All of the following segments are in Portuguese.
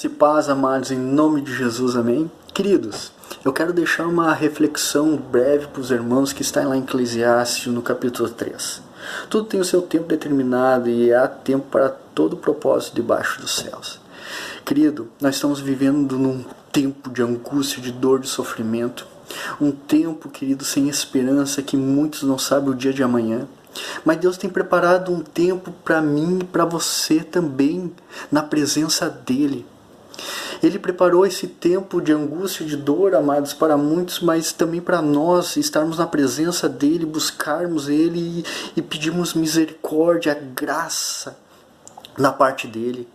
Se paz, amados, em nome de Jesus, amém? Queridos, eu quero deixar uma reflexão breve para os irmãos que está lá em Eclesiastes, no capítulo 3. Tudo tem o seu tempo determinado e há tempo para todo propósito debaixo dos céus. Querido, nós estamos vivendo num tempo de angústia, de dor, de sofrimento. Um tempo, querido, sem esperança que muitos não sabem o dia de amanhã. Mas Deus tem preparado um tempo para mim e para você também, na presença dEle. Ele preparou esse tempo de angústia, de dor, amados, para muitos, mas também para nós estarmos na presença dele, buscarmos ele e, e pedirmos misericórdia, graça na parte dele.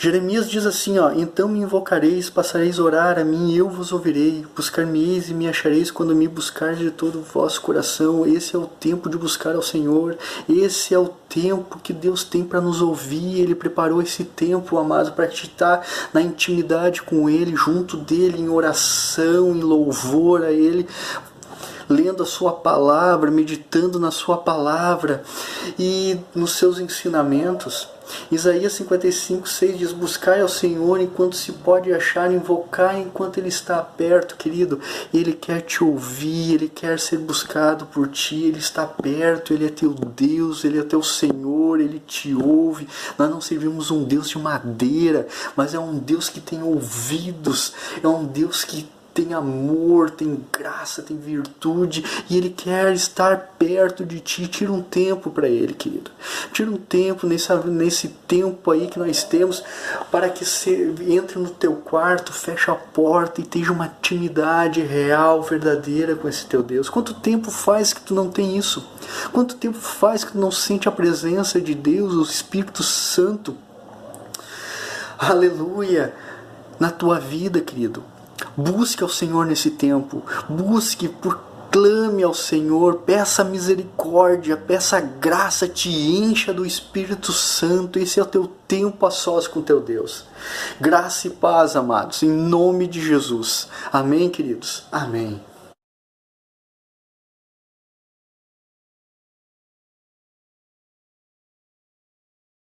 Jeremias diz assim, ó, então me invocareis, passareis a orar a mim, e eu vos ouvirei, buscar-me-eis e me achareis quando me buscardes de todo o vosso coração. Esse é o tempo de buscar ao Senhor, esse é o tempo que Deus tem para nos ouvir. Ele preparou esse tempo, amado, para estar na intimidade com Ele, junto dele, em oração, em louvor a Ele, lendo a Sua palavra, meditando na Sua palavra e nos seus ensinamentos. Isaías 55, 6 diz: Buscai ao Senhor enquanto se pode achar, invocar enquanto Ele está perto, querido. Ele quer te ouvir, Ele quer ser buscado por ti, Ele está perto, Ele é teu Deus, Ele é teu Senhor, Ele te ouve. Nós não servimos um Deus de madeira, mas é um Deus que tem ouvidos, é um Deus que tem amor, tem graça, tem virtude e Ele quer estar perto de ti. Tira um tempo para Ele, querido. Tira um tempo nesse, nesse tempo aí que nós temos para que você entre no teu quarto, feche a porta e tenha uma intimidade real, verdadeira com esse teu Deus. Quanto tempo faz que tu não tem isso? Quanto tempo faz que tu não sente a presença de Deus, o Espírito Santo? Aleluia! Na tua vida, querido. Busque ao Senhor nesse tempo. Busque, proclame ao Senhor, peça misericórdia, peça graça, te encha do Espírito Santo. Esse é o teu tempo a sós com teu Deus. Graça e paz, amados, em nome de Jesus. Amém, queridos? Amém.